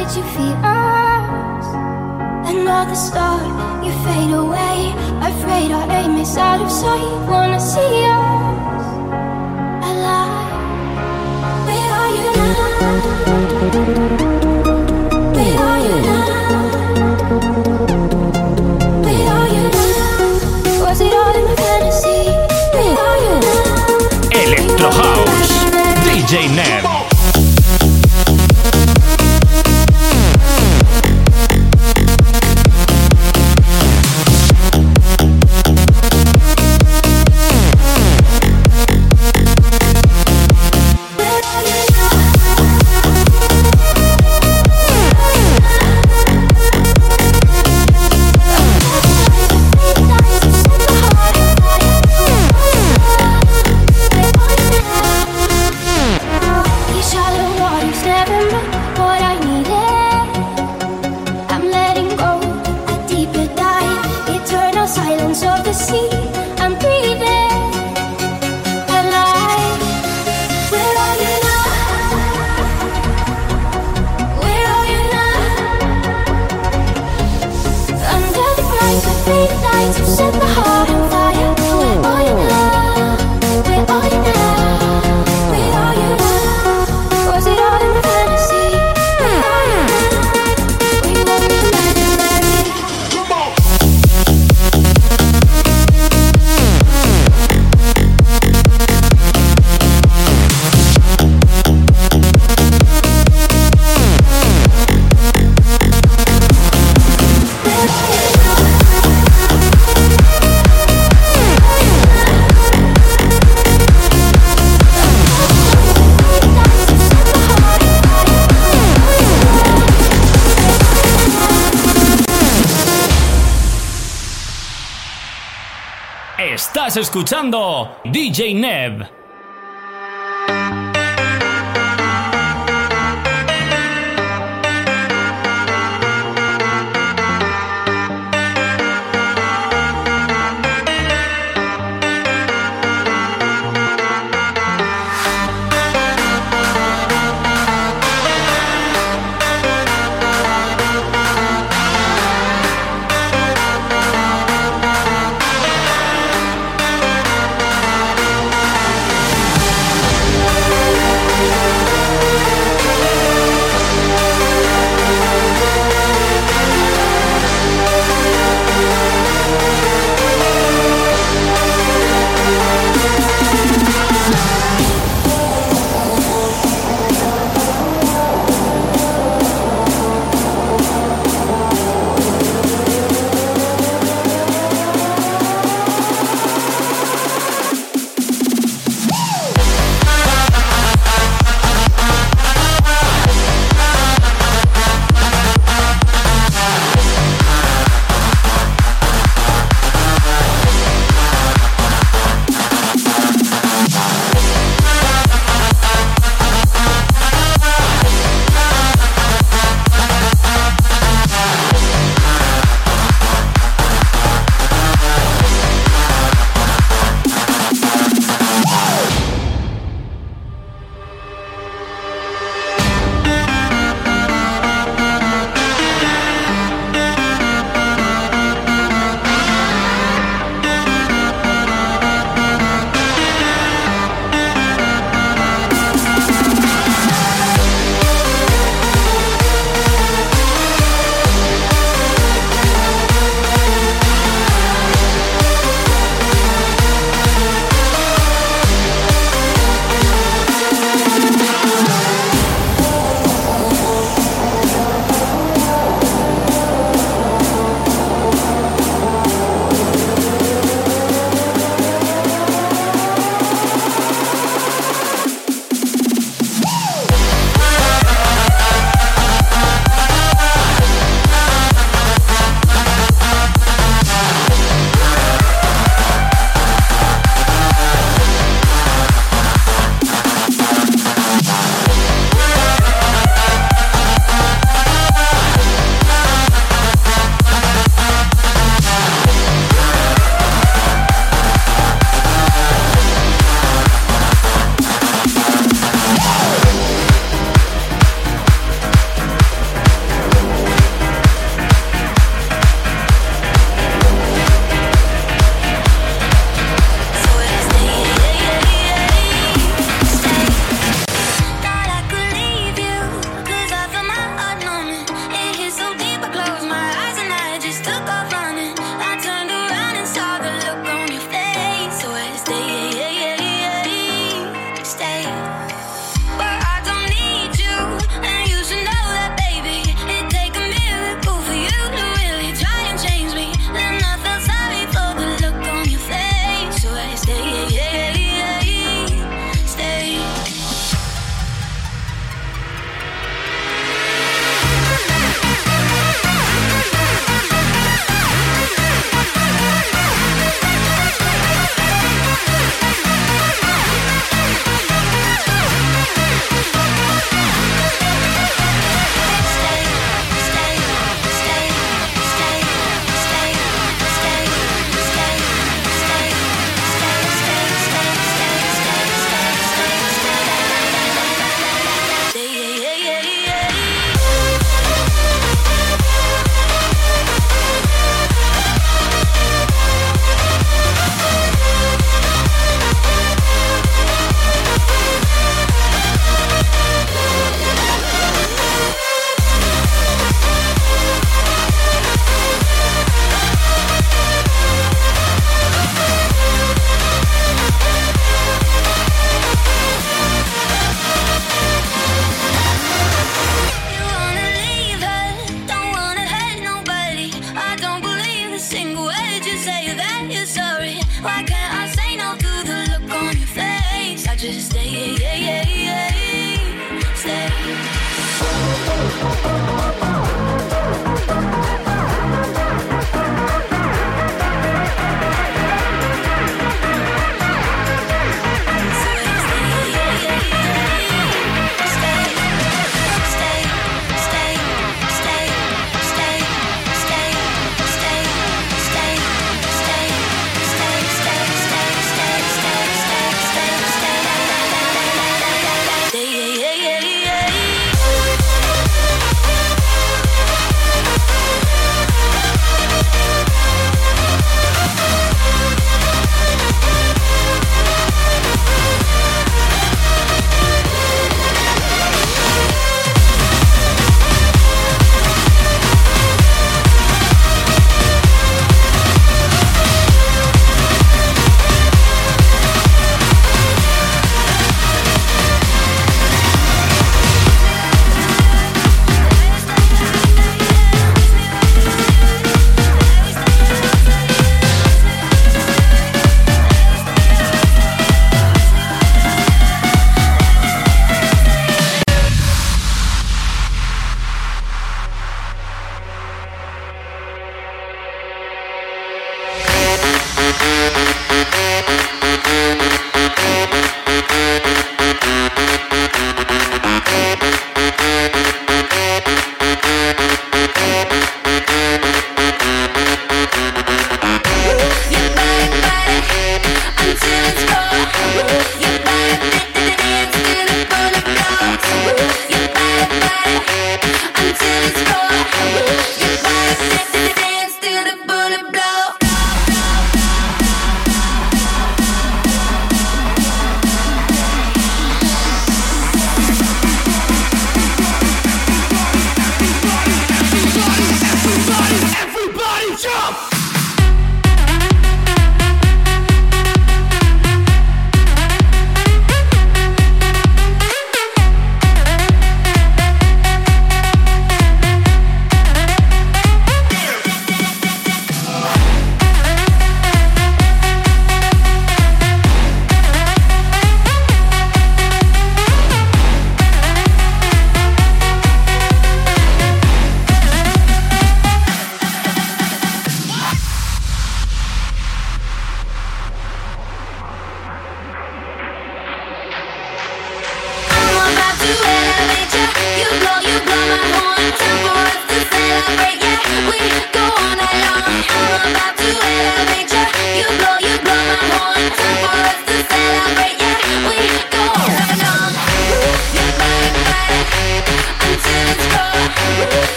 did you feed us? Another star, you fade away. Afraid our aim is out of sight. Wanna see us alive? Where are you now? Where are you now? Electro House, DJ Nev. Estás escuchando DJ Neb.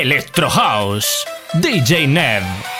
Electro House, DJ Nev.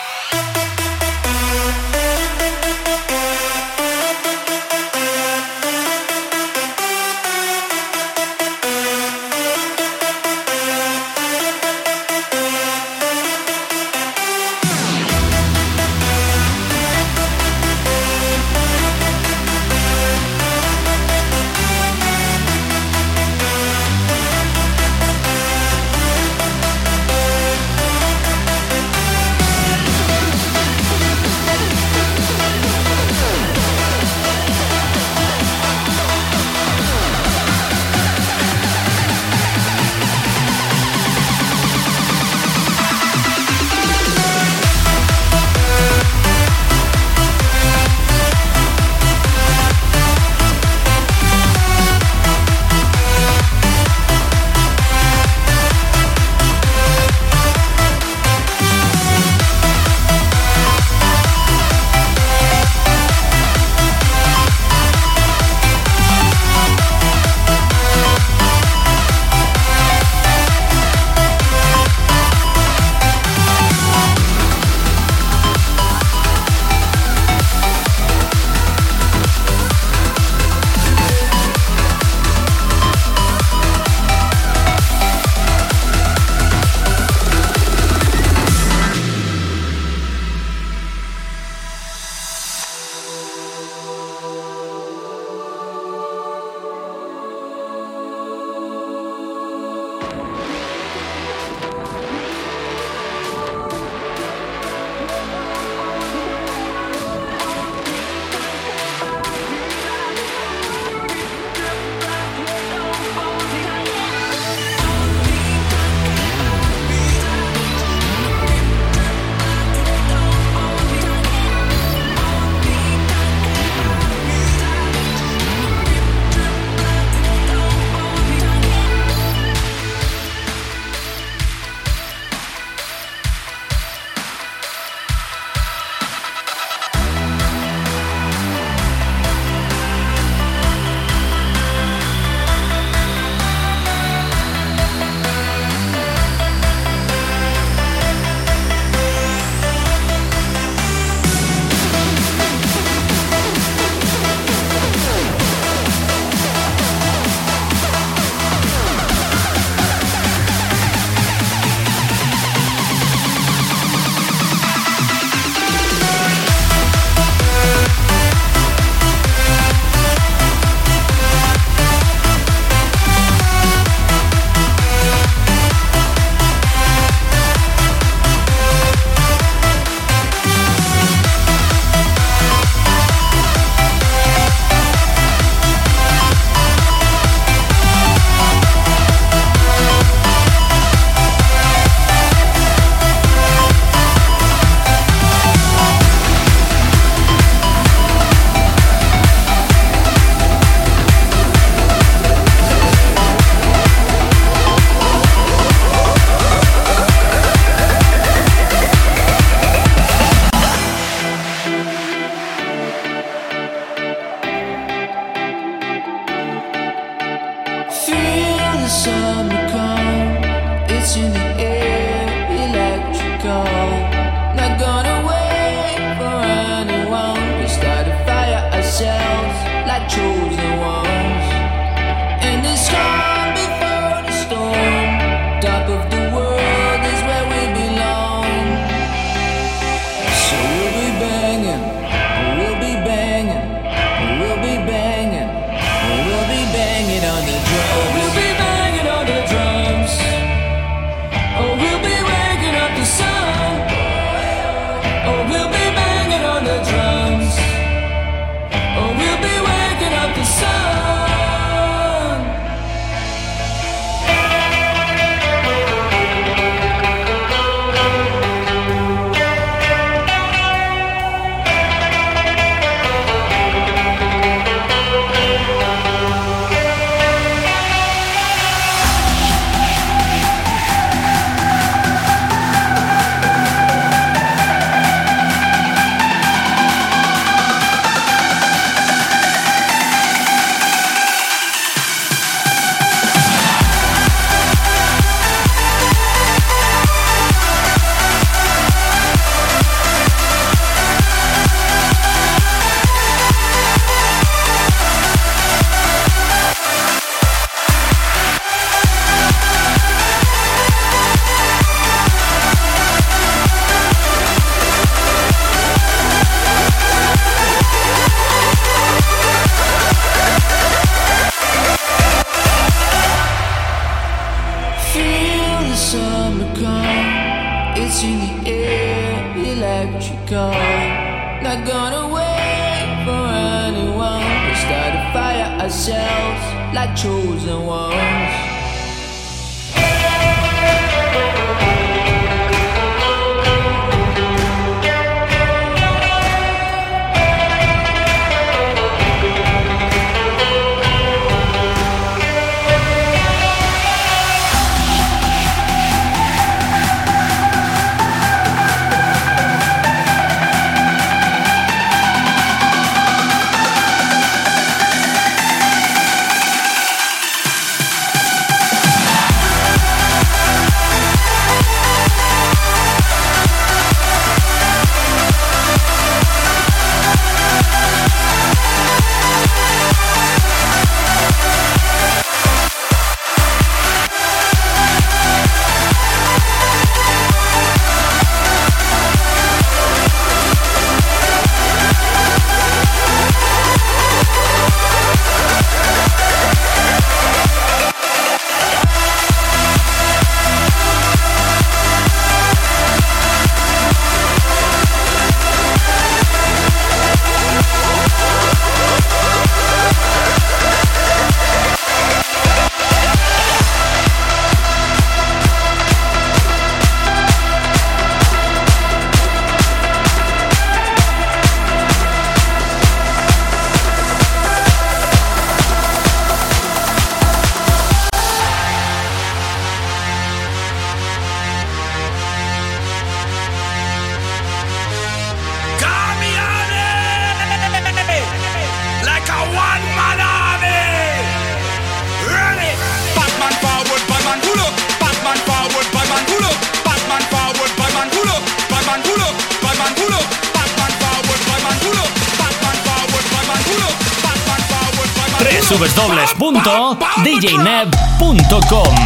www.djneb.com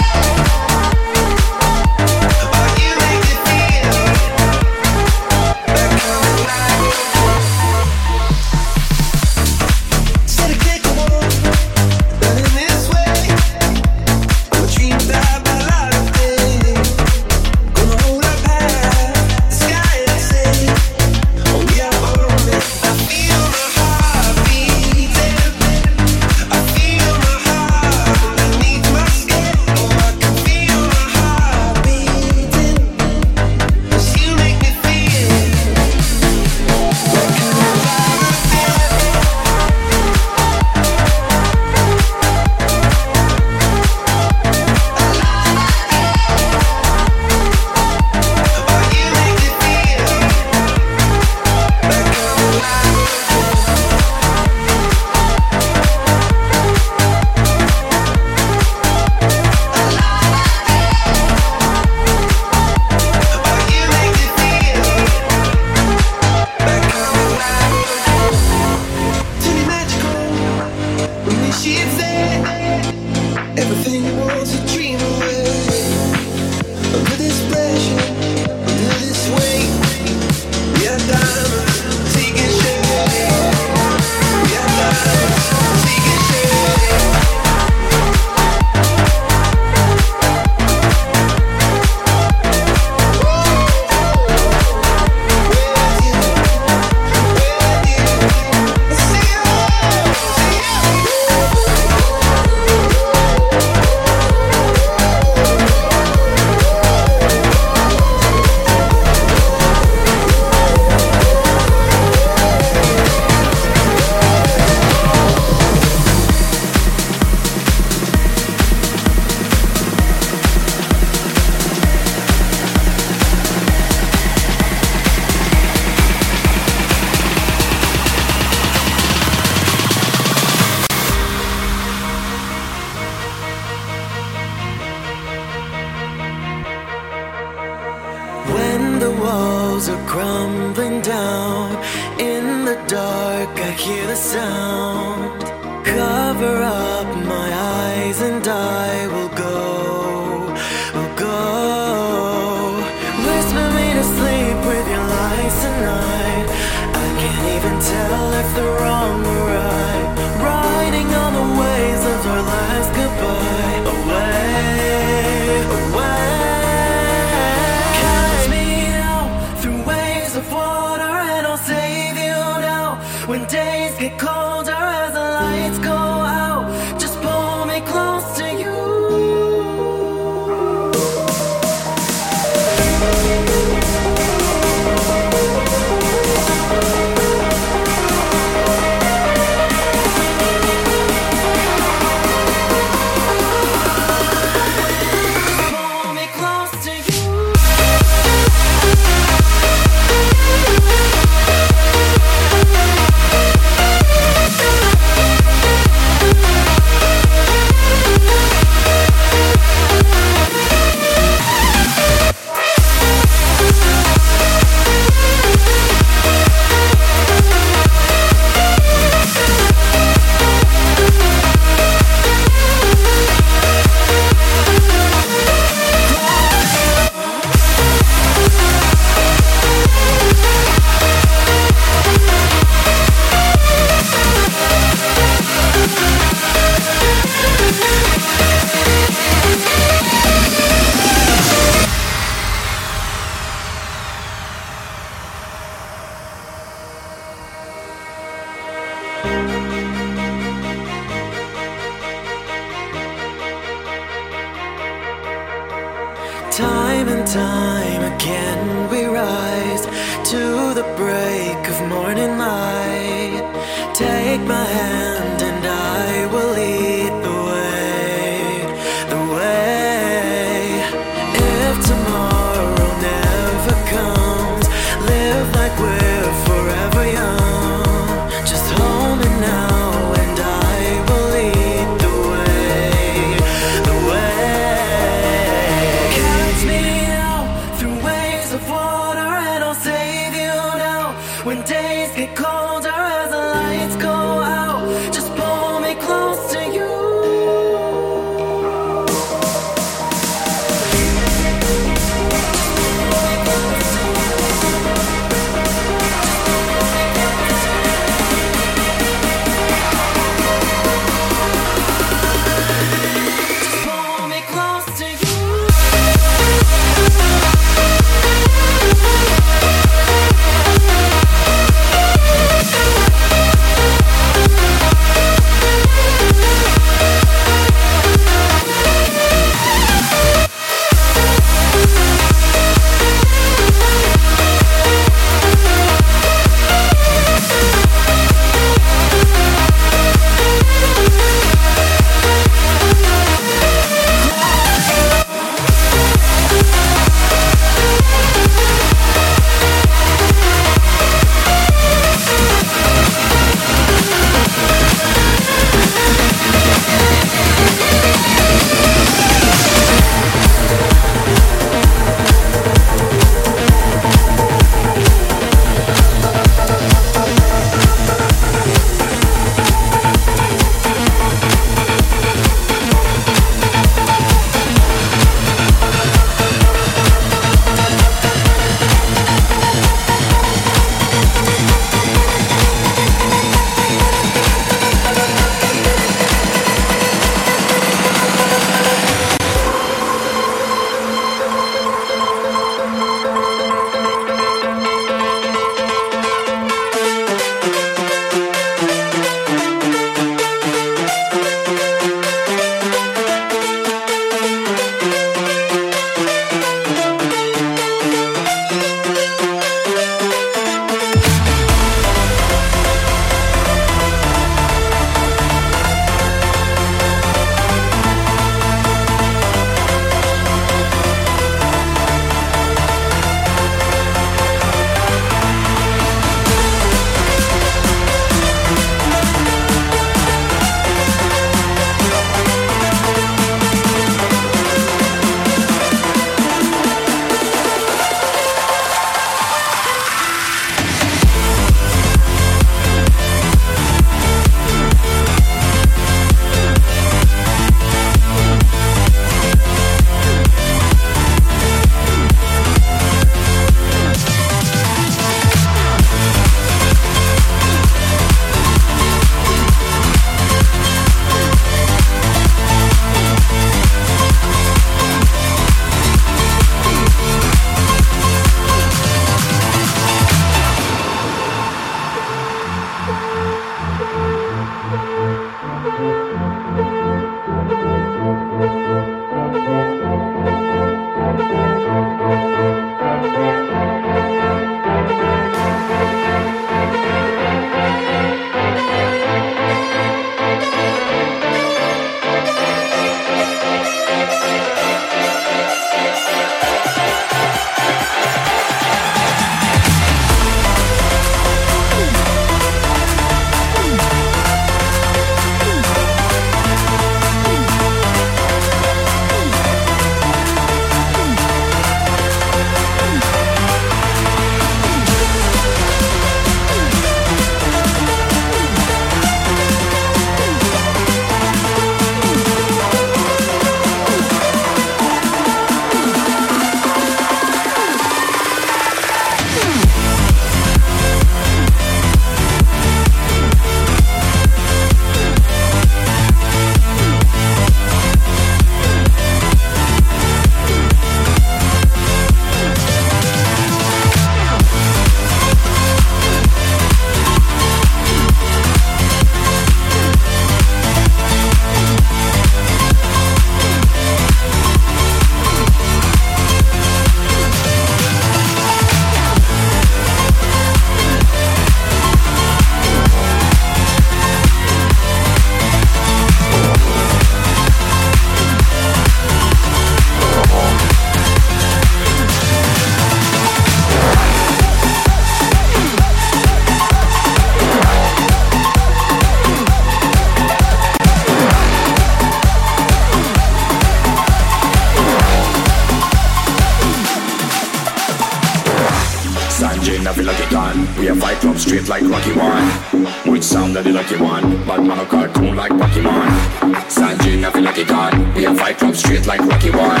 under the lucky one. Bad man a cartoon like Pokemon. San I feel like a god. We a fight club straight like Rocky One.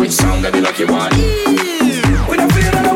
Which sound of the lucky one? We don't feel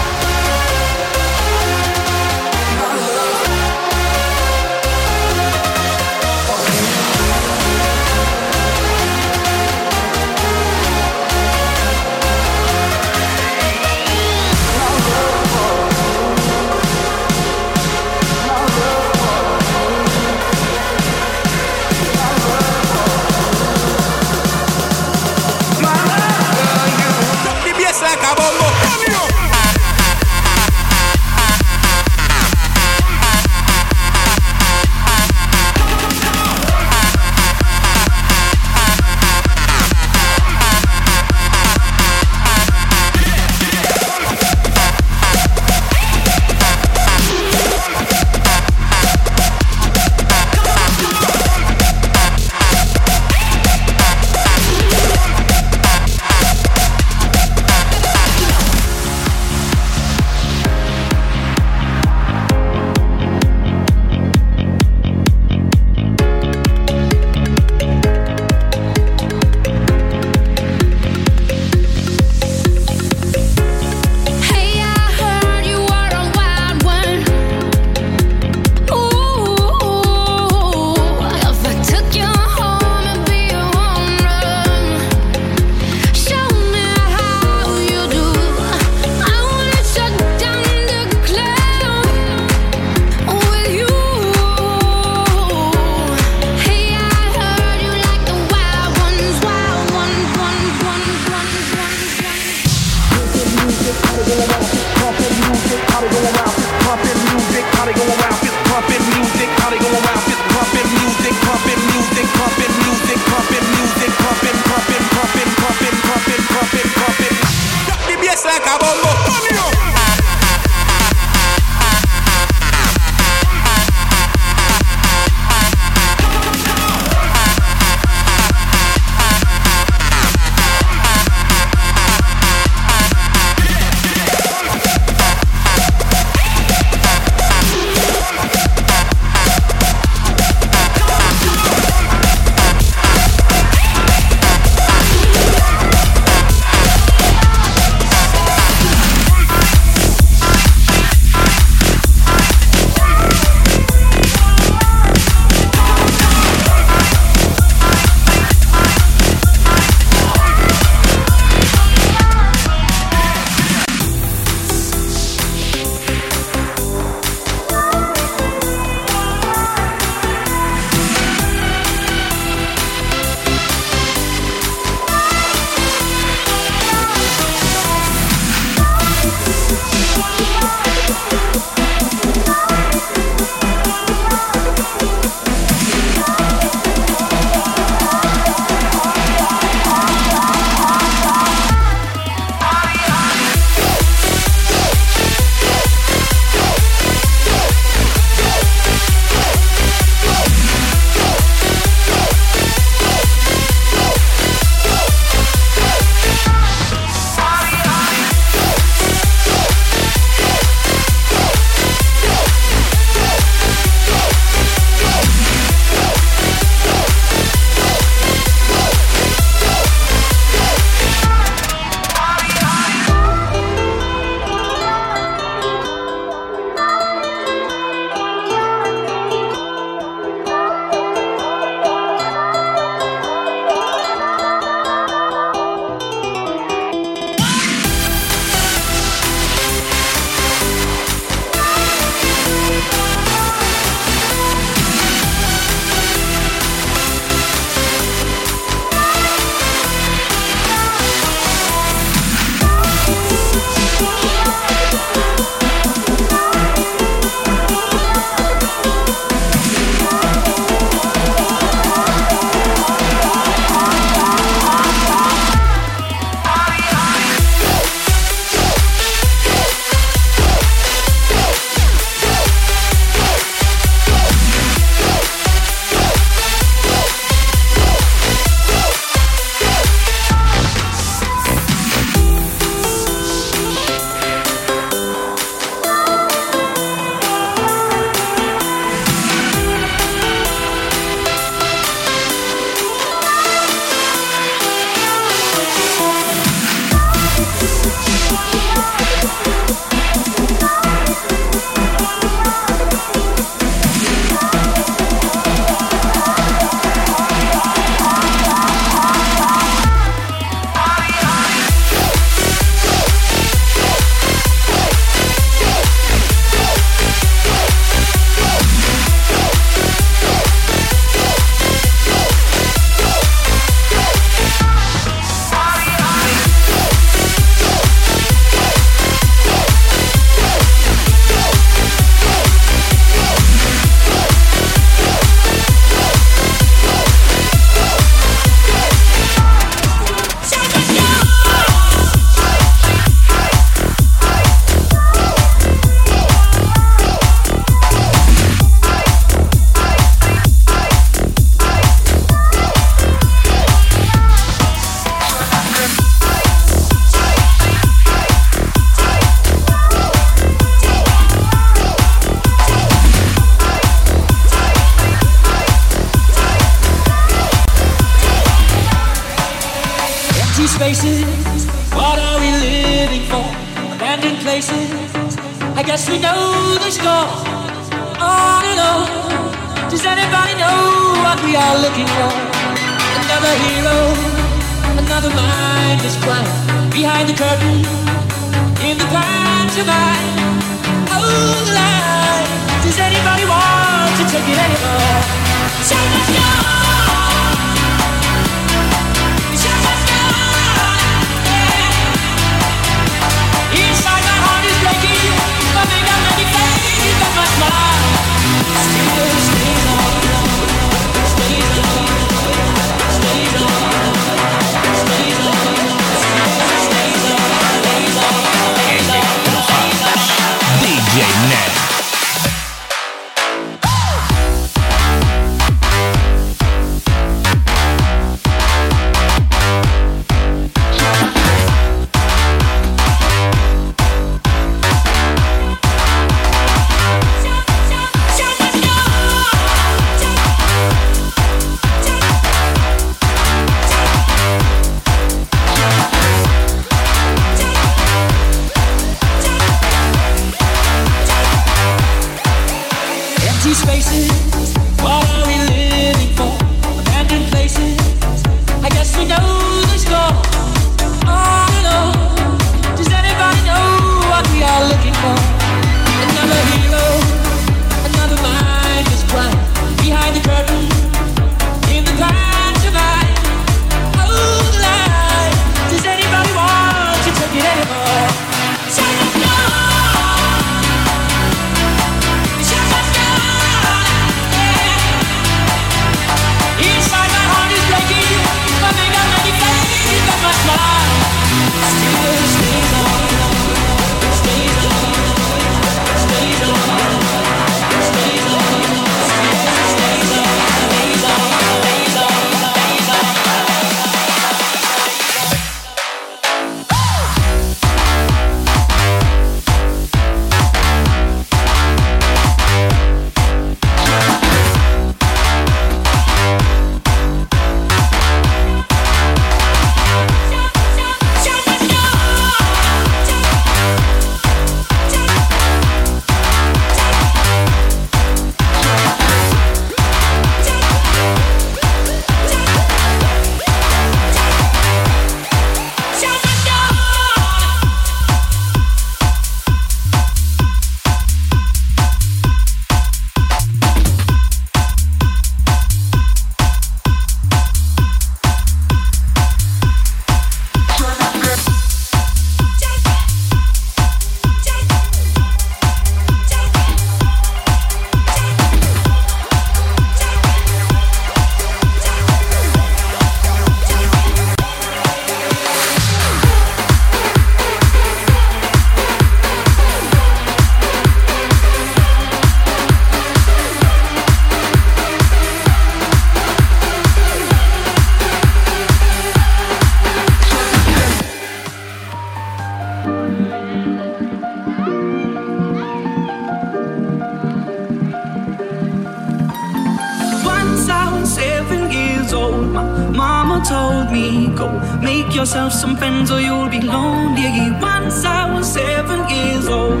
lonely once I was seven years old.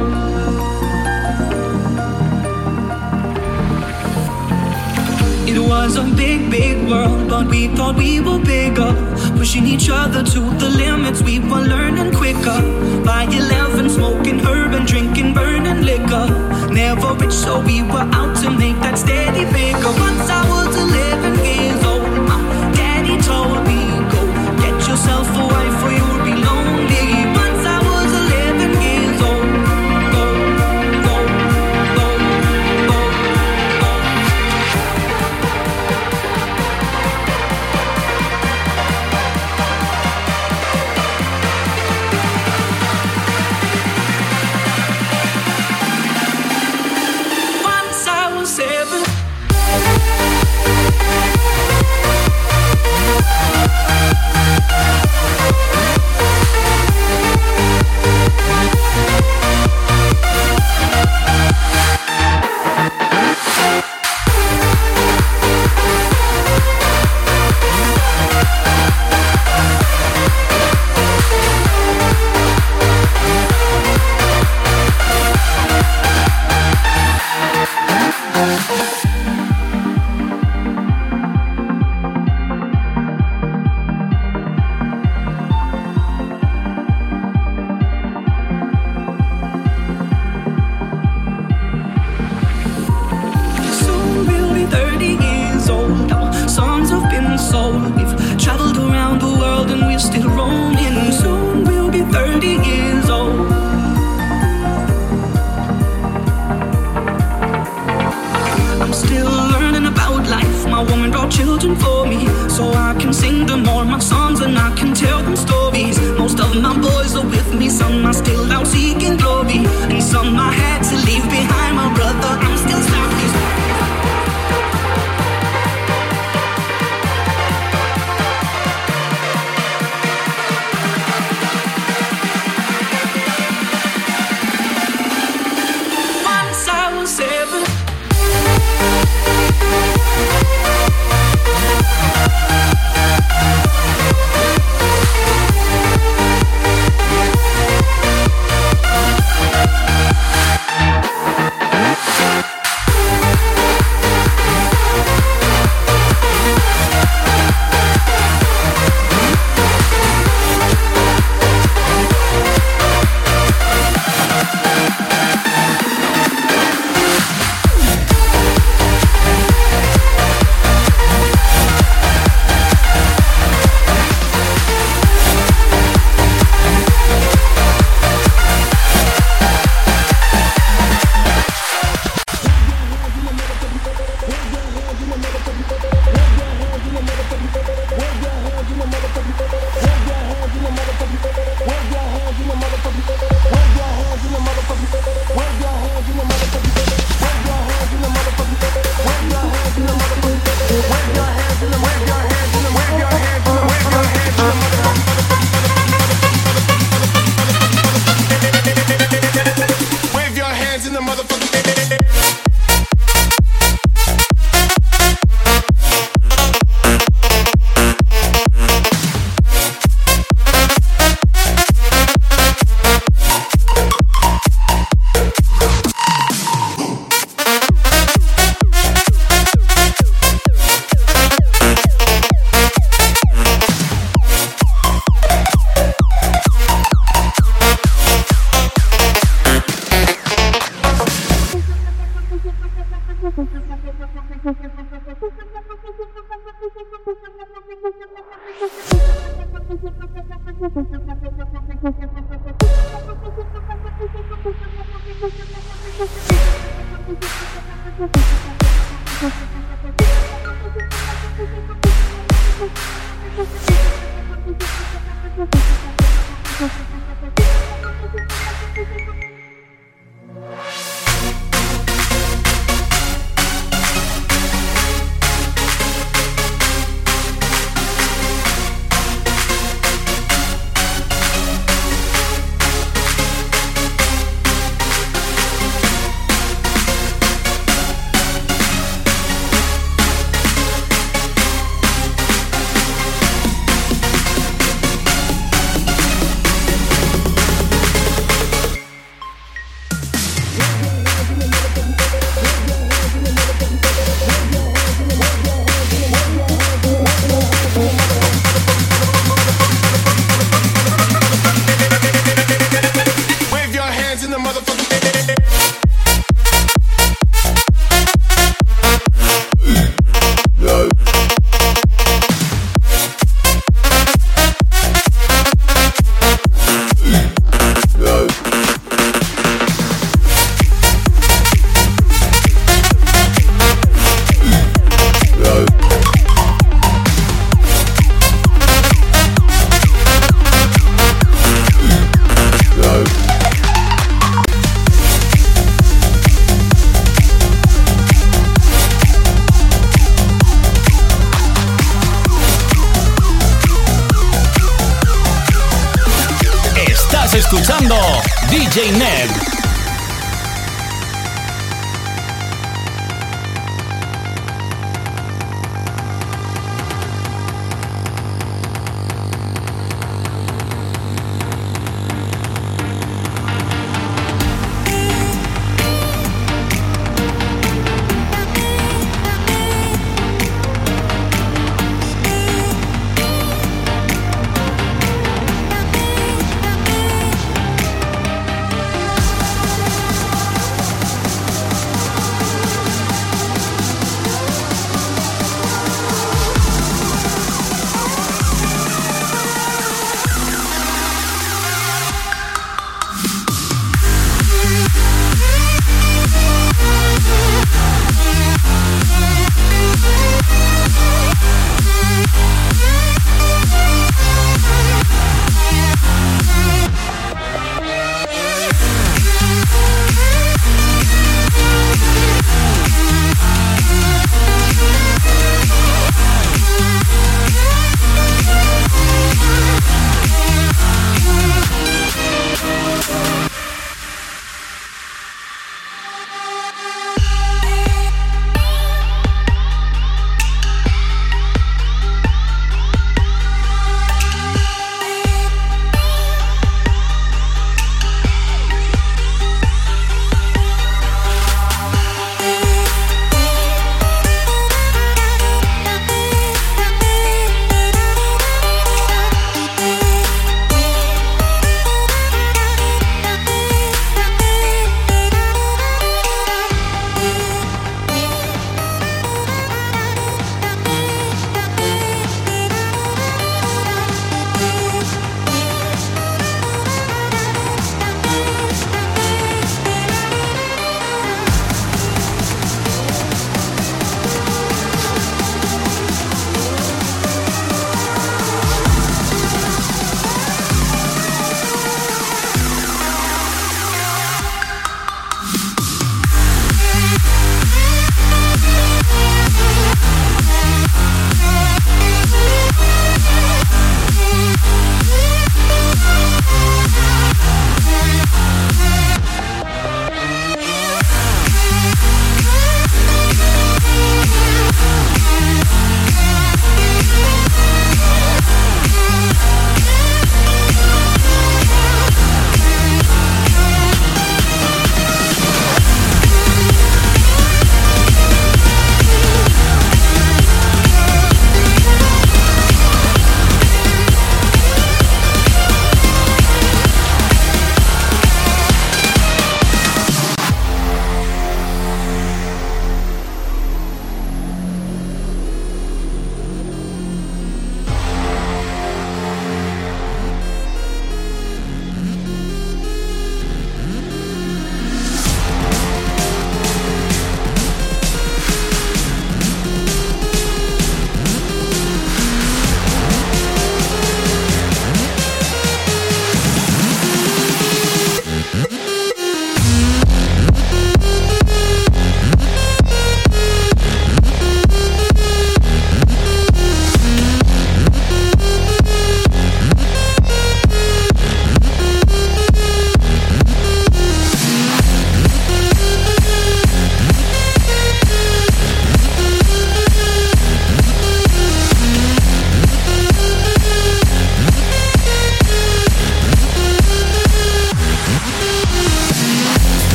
It was a big, big world, but we thought we were bigger. Pushing each other to the limits, we were learning quicker. By 11, smoking herb and drinking burning liquor. Never rich, so we were out to make that steady bigger. Once I was 11 years